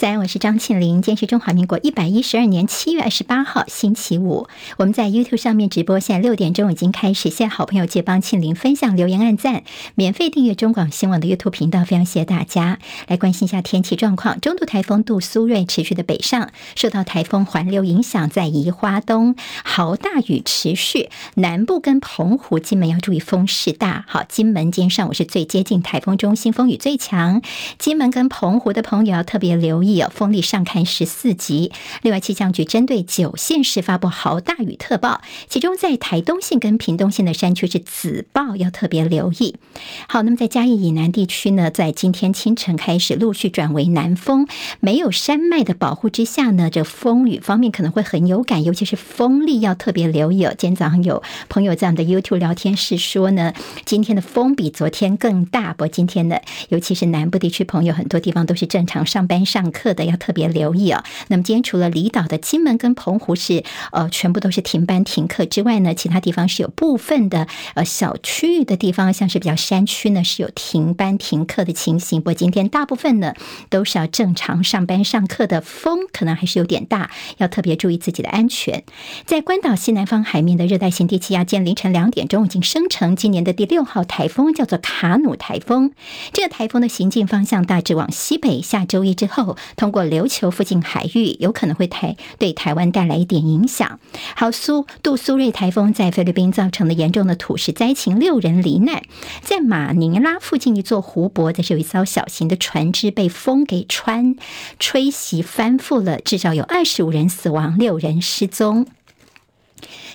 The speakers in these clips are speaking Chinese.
早安，我是张庆林。今天是中华民国一百一十二年七月二十八号，星期五。我们在 YouTube 上面直播，现在六点钟已经开始。谢谢好朋友借帮庆林分享、留言、按赞，免费订阅中广新闻网的 YouTube 频道。非常谢谢大家来关心一下天气状况。中度台风杜苏芮持续的北上，受到台风环流影响，在宜花东豪大雨持续。南部跟澎湖、金门要注意风势大。好，金门今天上午是最接近台风中心，风雨最强。金门跟澎湖的朋友要特别留意。风力上看十四级。另外，气象局针对九县市发布豪大雨特报，其中在台东县跟屏东县的山区是紫报，要特别留意。好，那么在嘉义以南地区呢，在今天清晨开始陆续转为南风，没有山脉的保护之下呢，这风雨方面可能会很有感，尤其是风力要特别留意。今天早上有朋友在我们的 YouTube 聊天室说呢，今天的风比昨天更大。不过今天呢，尤其是南部地区朋友，很多地方都是正常上班上课。课的要特别留意、哦。那么今天除了离岛的金门跟澎湖是呃全部都是停班停课之外呢，其他地方是有部分的呃小区域的地方，像是比较山区呢是有停班停课的情形。不过今天大部分呢都是要正常上班上课的，风可能还是有点大，要特别注意自己的安全。在关岛西南方海面的热带性低气压，今天凌晨两点钟已经生成今年的第六号台风，叫做卡努台风。这个台风的行进方向大致往西北，下周一之后。通过琉球附近海域，有可能会台对台湾带来一点影响。好，苏杜苏芮台风在菲律宾造成了严重的土石灾情，六人罹难。在马尼拉附近一座湖泊，则是有一艘小型的船只被风给穿吹袭翻覆了，至少有二十五人死亡，六人失踪。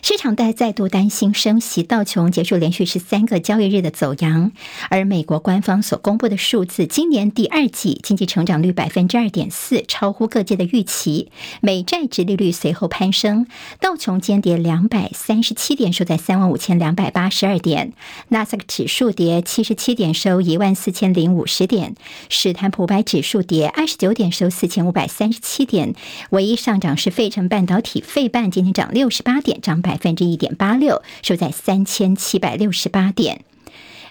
市场在再度担心升息，道琼结束连续十三个交易日的走扬，而美国官方所公布的数字，今年第二季经济成长率百分之二点四，超乎各界的预期。美债殖利率随后攀升，道琼间跌两百三十七点，收在三万五千两百八十二点；纳斯达克指数跌七十七点，收一万四千零五十点；史坦普百指数跌二十九点，收四千五百三十七点。唯一上涨是费城半导体费半，今天涨六十八点，涨百。分之一点八六，收在三千七百六十八点。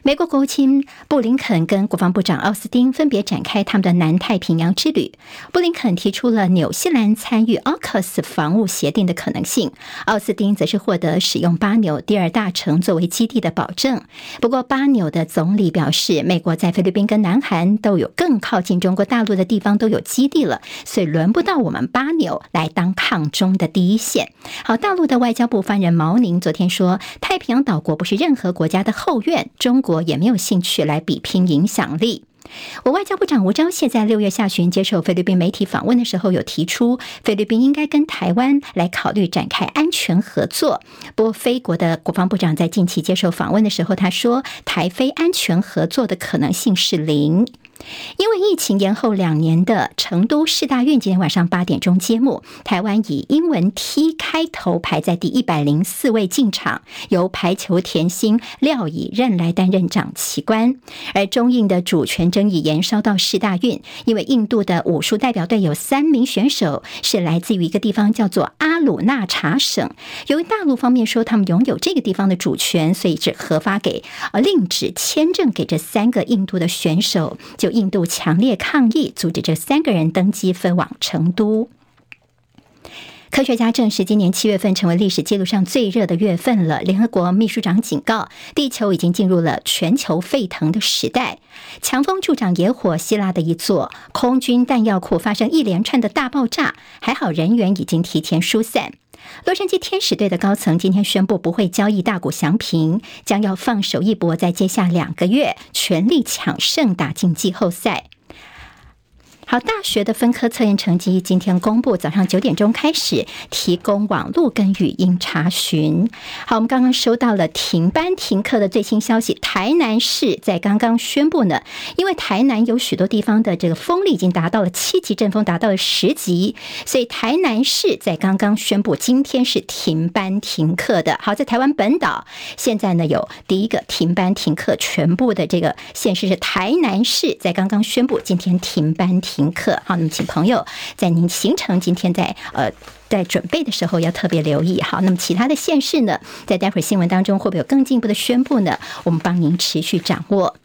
美国国务卿布林肯跟国防部长奥斯汀分别展开他们的南太平洋之旅。布林肯提出了纽西兰参与奥克斯防务协定的可能性，奥斯汀则是获得使用巴纽第二大城作为基地的保证。不过，巴纽的总理表示，美国在菲律宾跟南韩都有更靠近中国大陆的地方都有基地了，所以轮不到我们巴纽来当抗中的第一线。好，大陆的外交部发言人毛宁昨天说，太平洋岛国不是任何国家的后院，中国。我也没有兴趣来比拼影响力。我外交部长吴钊燮在六月下旬接受菲律宾媒体访问的时候，有提出菲律宾应该跟台湾来考虑展开安全合作。不过，菲国的国防部长在近期接受访问的时候，他说台菲安全合作的可能性是零。因为疫情延后两年的成都市大运今天晚上八点钟揭幕，台湾以英文 T 开头排在第一百零四位进场，由排球甜心廖以任来担任掌旗官。而中印的主权争议延烧到世大运，因为印度的武术代表队有三名选手是来自于一个地方叫做阿鲁纳查省，由于大陆方面说他们拥有这个地方的主权，所以只核发给呃令旨签证给这三个印度的选手就。印度强烈抗议，阻止这三个人登机飞往成都。科学家证实，今年七月份成为历史记录上最热的月份了。联合国秘书长警告，地球已经进入了全球沸腾的时代。强风助长野火，希腊的一座空军弹药库发生一连串的大爆炸，还好人员已经提前疏散。洛杉矶天使队的高层今天宣布不会交易大谷翔平，将要放手一搏，在接下两个月全力抢胜，打进季后赛。好，大学的分科测验成绩今天公布，早上九点钟开始提供网络跟语音查询。好，我们刚刚收到了停班停课的最新消息，台南市在刚刚宣布呢，因为台南有许多地方的这个风力已经达到了七级，阵风达到了十级，所以台南市在刚刚宣布今天是停班停课的。好，在台湾本岛现在呢有第一个停班停课，全部的这个县市是台南市在刚刚宣布今天停班停。停课，好，那么请朋友在您行程今天在呃在准备的时候要特别留意，好，那么其他的县市呢，在待会儿新闻当中会不会有更进一步的宣布呢？我们帮您持续掌握。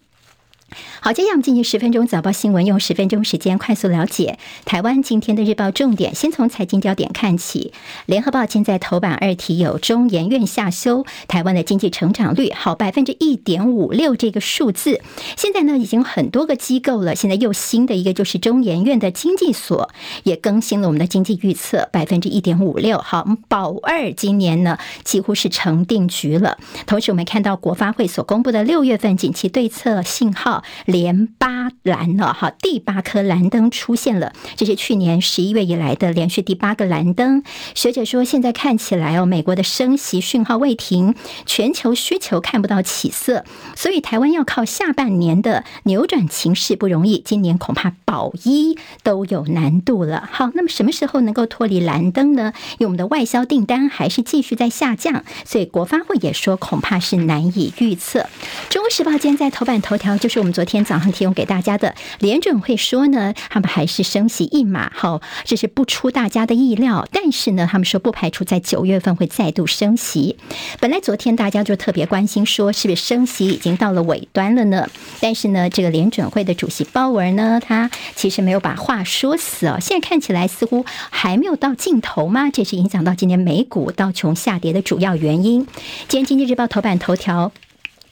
好，接下来我们进行十分钟早报新闻，用十分钟时间快速了解台湾今天的日报重点。先从财经焦点看起，联合报现在头版二题有中研院下修台湾的经济成长率，好百分之一点五六这个数字。现在呢，已经很多个机构了，现在又新的一个就是中研院的经济所也更新了我们的经济预测，百分之一点五六。好，保二今年呢几乎是成定局了。同时，我们看到国发会所公布的六月份景气对策信号。连八蓝了哈，第八颗蓝灯出现了，这是去年十一月以来的连续第八个蓝灯。学者说，现在看起来哦，美国的升息讯号未停，全球需求看不到起色，所以台湾要靠下半年的扭转情势不容易，今年恐怕保一都有难度了。好，那么什么时候能够脱离蓝灯呢？因为我们的外销订单还是继续在下降，所以国发会也说恐怕是难以预测。中国时报今天在头版头条就是我们昨天。今天早上提供给大家的联准会说呢，他们还是升息一码，好，这是不出大家的意料。但是呢，他们说不排除在九月份会再度升息。本来昨天大家就特别关心，说是不是升息已经到了尾端了呢？但是呢，这个联准会的主席鲍尔呢，他其实没有把话说死哦。现在看起来似乎还没有到尽头吗？这是影响到今天美股道琼下跌的主要原因。今天经济日报头版头条。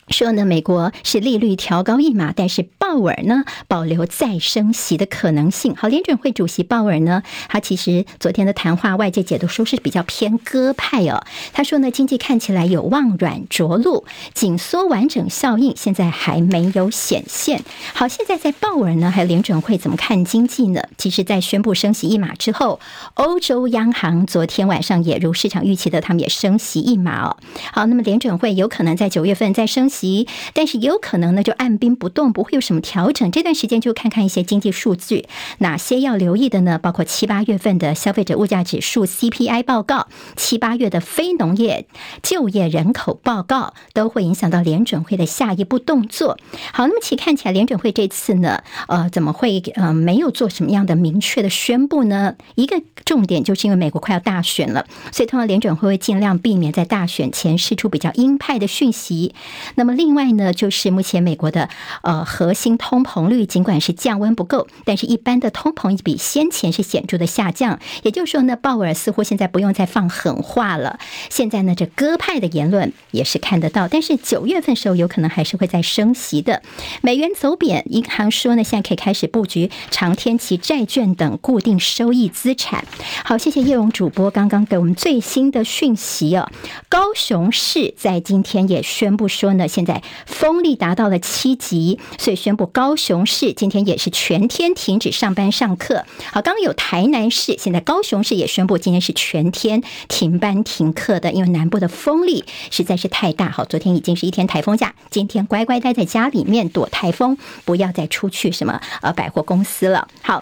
说呢，美国是利率调高一码，但是鲍尔呢保留再升息的可能性。好，联准会主席鲍尔呢，他其实昨天的谈话，外界解读说是比较偏鸽派哦。他说呢，经济看起来有望软着陆，紧缩完整效应现在还没有显现。好，现在在鲍尔呢，还有联准会怎么看经济呢？其实，在宣布升息一码之后，欧洲央行昨天晚上也如市场预期的，他们也升息一码哦。好，那么联准会有可能在九月份再升息。但是也有可能呢，就按兵不动，不会有什么调整。这段时间就看看一些经济数据，哪些要留意的呢？包括七八月份的消费者物价指数 CPI 报告，七八月的非农业就业人口报告，都会影响到联准会的下一步动作。好，那么其看起来联准会这次呢，呃，怎么会呃没有做什么样的明确的宣布呢？一个重点就是因为美国快要大选了，所以通常联准会会尽量避免在大选前释出比较鹰派的讯息。那那么另外呢，就是目前美国的呃核心通膨率尽管是降温不够，但是一般的通膨比先前是显著的下降。也就是说呢，鲍尔似乎现在不用再放狠话了。现在呢，这鸽派的言论也是看得到，但是九月份时候有可能还是会再升息的。美元走贬，银行说呢，现在可以开始布局长天期债券等固定收益资产。好，谢谢叶荣主播刚刚给我们最新的讯息哦。高雄市在今天也宣布说呢。现在风力达到了七级，所以宣布高雄市今天也是全天停止上班上课。好，刚刚有台南市，现在高雄市也宣布今天是全天停班停课的，因为南部的风力实在是太大。好，昨天已经是一天台风假，今天乖乖待在家里面躲台风，不要再出去什么呃百货公司了。好。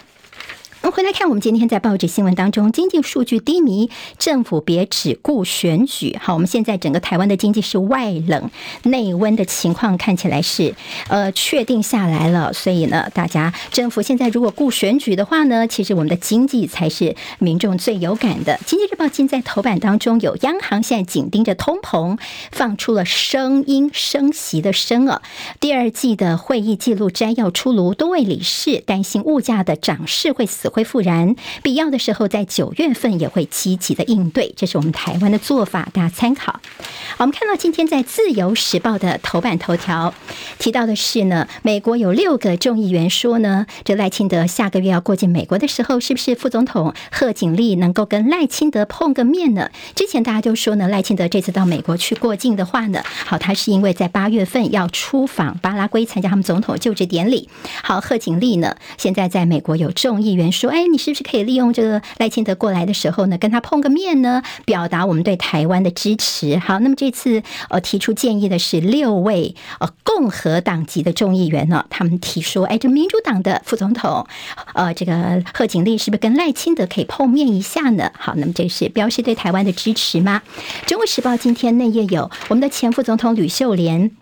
我们回来看，我们今天在报纸新闻当中，经济数据低迷，政府别只顾选举。好，我们现在整个台湾的经济是外冷内温的情况，看起来是呃确定下来了。所以呢，大家政府现在如果顾选举的话呢，其实我们的经济才是民众最有感的。经济日报今在头版当中有央行现在紧盯着通膨，放出了声音升息的声啊。第二季的会议记录摘要出炉，多位理事担心物价的涨势会死。恢复燃，必要的时候在九月份也会积极的应对，这是我们台湾的做法，大家参考。我们看到今天在《自由时报》的头版头条提到的是呢，美国有六个众议员说呢，这赖清德下个月要过境美国的时候，是不是副总统贺锦丽能够跟赖清德碰个面呢？之前大家都说呢，赖清德这次到美国去过境的话呢，好，他是因为在八月份要出访巴拉圭参加他们总统就职典礼。好，贺锦丽呢，现在在美国有众议员说。说，哎，你是不是可以利用这个赖清德过来的时候呢，跟他碰个面呢，表达我们对台湾的支持？好，那么这次呃提出建议的是六位呃共和党籍的众议员呢，他们提说，哎，这民主党的副总统呃这个贺锦丽是不是跟赖清德可以碰面一下呢？好，那么这是表示对台湾的支持吗？中国时报今天内页有我们的前副总统吕秀莲。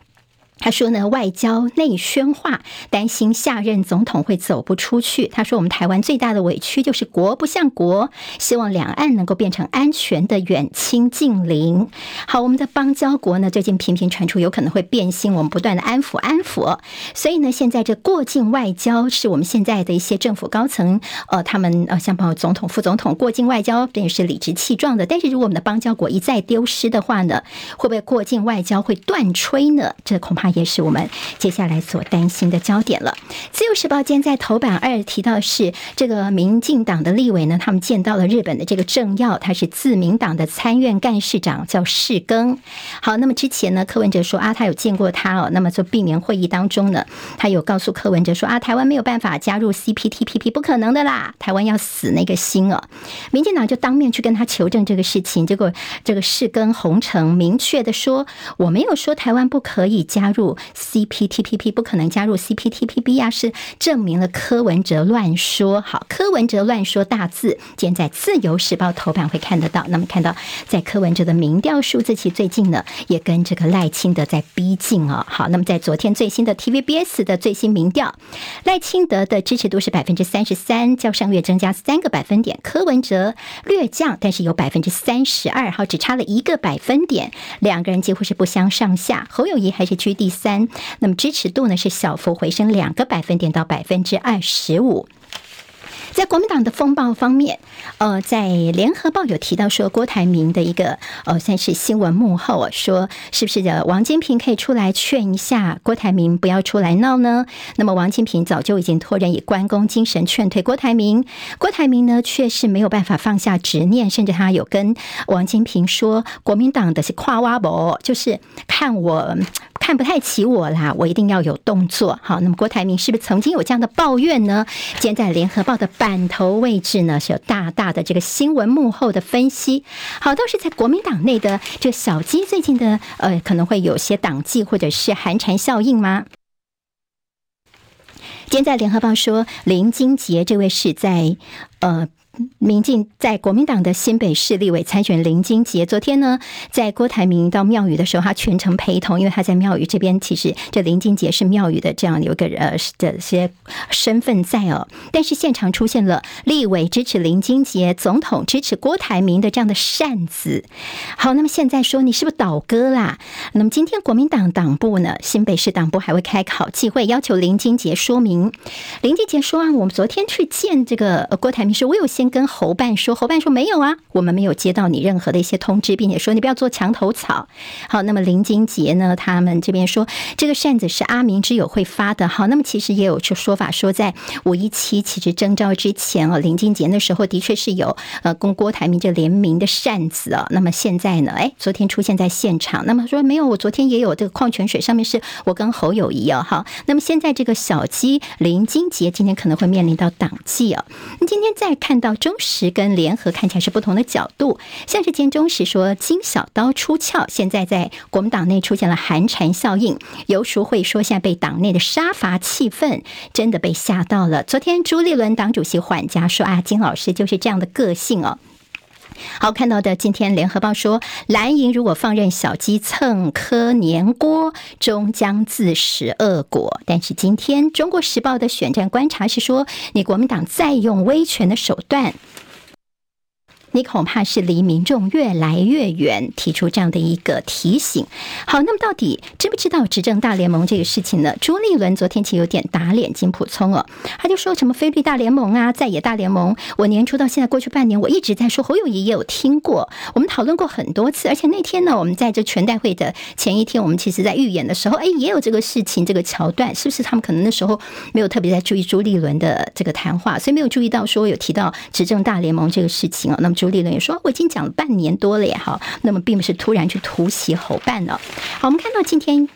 他说呢，外交内宣化，担心下任总统会走不出去。他说，我们台湾最大的委屈就是国不像国，希望两岸能够变成安全的远亲近邻。好，我们的邦交国呢，最近频频传出有可能会变心，我们不断的安抚安抚。所以呢，现在这过境外交是我们现在的一些政府高层，呃，他们呃，像包括总统、副总统过境外交，这也是理直气壮的。但是如果我们的邦交国一再丢失的话呢，会不会过境外交会断炊呢？这恐怕。也是我们接下来所担心的焦点了。自由时报今天在头版二提到是这个民进党的立委呢，他们见到了日本的这个政要，他是自民党的参院干事长，叫世耕。好，那么之前呢，柯文哲说啊，他有见过他哦。那么在闭门会议当中呢，他有告诉柯文哲说啊，台湾没有办法加入 CPTPP，不可能的啦，台湾要死那个心哦。民进党就当面去跟他求证这个事情，结果这个世耕红城明确的说，我没有说台湾不可以加入。CPTPP 不可能加入 CPTPP 呀，是证明了柯文哲乱说。好，柯文哲乱说大字，今天在自由时报头版会看得到。那么看到在柯文哲的民调数字，其最近呢也跟这个赖清德在逼近哦。好，那么在昨天最新的 TVBS 的最新民调，赖清德的支持度是百分之三十三，较上月增加三个百分点。柯文哲略降，但是有百分之三十二，好，只差了一个百分点，两个人几乎是不相上下。侯友谊还是居第三，那么支持度呢是小幅回升两个百分点到百分之二十五。在国民党的风暴方面，呃，在联合报有提到说，郭台铭的一个呃，算是新闻幕后啊，说是不是的王金平可以出来劝一下郭台铭不要出来闹呢？那么王金平早就已经托人以关公精神劝退郭台铭，郭台铭呢却是没有办法放下执念，甚至他有跟王金平说，国民党的是跨挖博，就是看我。看不太起我啦，我一定要有动作。好，那么郭台铭是不是曾经有这样的抱怨呢？今天在联合报的版头位置呢，是有大大的这个新闻幕后的分析。好，倒是在国民党内的这小鸡最近的呃，可能会有些党纪或者是寒蝉效应吗？今天在联合报说林金杰这位是在呃。民进在国民党的新北市立委参选林金杰，昨天呢，在郭台铭到庙宇的时候，他全程陪同，因为他在庙宇这边。其实这林金杰是庙宇的这样有一个呃的些身份在哦，但是现场出现了立委支持林金杰，总统支持郭台铭的这样的扇子。好，那么现在说你是不是倒戈啦？那么今天国民党党部呢，新北市党部还会开考纪会，要求林金杰说明。林金杰说啊，我们昨天去见这个郭台铭是，我有。先跟侯办说，侯办说没有啊，我们没有接到你任何的一些通知，并且说你不要做墙头草。好，那么林金杰呢，他们这边说这个扇子是阿明之友会发的。好，那么其实也有这说法说，在五一七其实征召之前哦，林金杰那时候的确是有呃跟郭台铭这联名的扇子啊。那么现在呢，哎，昨天出现在现场，那么说没有，我昨天也有这个矿泉水，上面是我跟侯友谊哦。好，那么现在这个小鸡林金杰今天可能会面临到党纪哦。那今天再看到。中时跟联合看起来是不同的角度，像是今天中时说金小刀出鞘，现在在国民党内出现了寒蝉效应。尤淑慧说，现在被党内的杀伐气氛真的被吓到了。昨天朱立伦党主席缓颊说啊，金老师就是这样的个性哦。好，看到的今天联合报说，蓝营如果放任小鸡蹭科年锅，终将自食恶果。但是今天中国时报的选战观察是说，你国民党再用威权的手段。你恐怕是离民众越来越远，提出这样的一个提醒。好，那么到底知不知道执政大联盟这个事情呢？朱立伦昨天其实有点打脸金溥聪哦，他就说什么非绿大联盟啊，在野大联盟。我年初到现在过去半年，我一直在说侯友谊也有听过，我们讨论过很多次。而且那天呢，我们在这全代会的前一天，我们其实在预演的时候，哎，也有这个事情这个桥段，是不是他们可能那时候没有特别在注意朱立伦的这个谈话，所以没有注意到说有提到执政大联盟这个事情哦。那么。朱立伦也说：“我已经讲了半年多了也好，那么并不是突然去突袭侯办了。好，我们看到今天。”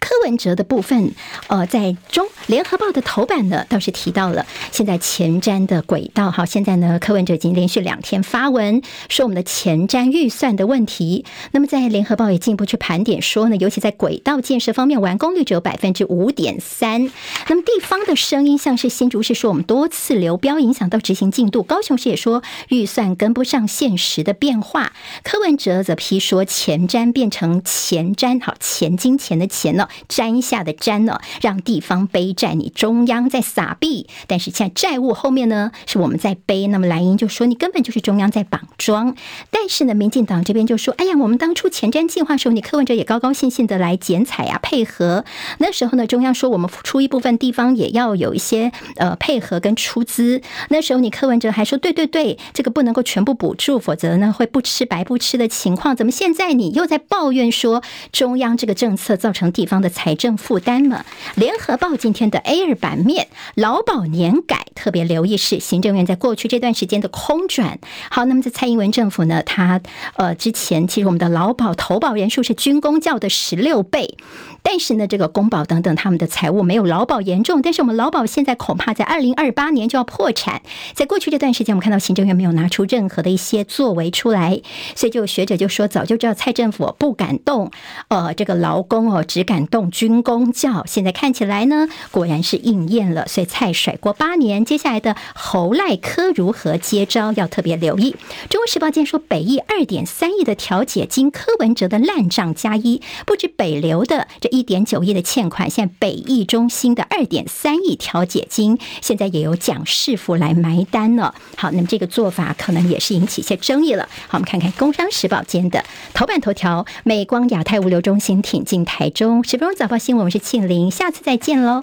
柯文哲的部分，呃，在中联合报的头版呢，倒是提到了现在前瞻的轨道。好，现在呢，柯文哲已经连续两天发文说我们的前瞻预算的问题。那么在联合报也进一步去盘点说呢，尤其在轨道建设方面，完工率只有百分之五点三。那么地方的声音，像是新竹市说我们多次流标影响到执行进度，高雄市也说预算跟不上现实的变化。柯文哲则批说前瞻变成前瞻，好，前金钱的钱了了。瞻下的瞻呢，让地方背债，你中央在撒币，但是现在债务后面呢是我们在背。那么蓝营就说你根本就是中央在绑桩，但是呢，民进党这边就说，哎呀，我们当初前瞻计划的时候，你柯文哲也高高兴兴的来剪彩啊，配合。那时候呢，中央说我们出一部分，地方也要有一些呃配合跟出资。那时候你柯文哲还说，对对对，这个不能够全部补助，否则呢会不吃白不吃的情况。怎么现在你又在抱怨说中央这个政策造成地方的财政负担了？联合报今天的 A 二版面，劳保年改特别留意是行政院在过去这段时间的空转。好，那么在蔡英文政府呢，他呃之前其实我们的劳保投保人数是军公教的十六倍。但是呢，这个公保等等，他们的财务没有劳保严重。但是我们劳保现在恐怕在二零二八年就要破产。在过去这段时间，我们看到行政院没有拿出任何的一些作为出来，所以就有学者就说，早就知道蔡政府不敢动，呃，这个劳工哦，只敢动军公教。现在看起来呢，果然是应验了。所以蔡甩锅八年，接下来的侯赖科如何接招，要特别留意。中国时报见说，北翼二点三亿的调解金，柯文哲的烂账加一，不止北流的这。一点九亿的欠款，现在北益中心的二点三亿调解金，现在也有蒋市府来埋单了。好，那么这个做法可能也是引起一些争议了。好，我们看看《工商时报》间的头版头条：美光亚太物流中心挺进台中。十分钟早报新闻，我是庆玲，下次再见喽。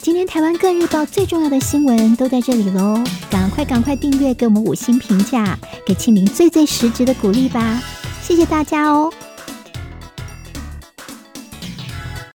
今天台湾各日报最重要的新闻都在这里喽，赶快赶快订阅，给我们五星评价，给庆玲最最实质的鼓励吧。谢谢大家哦。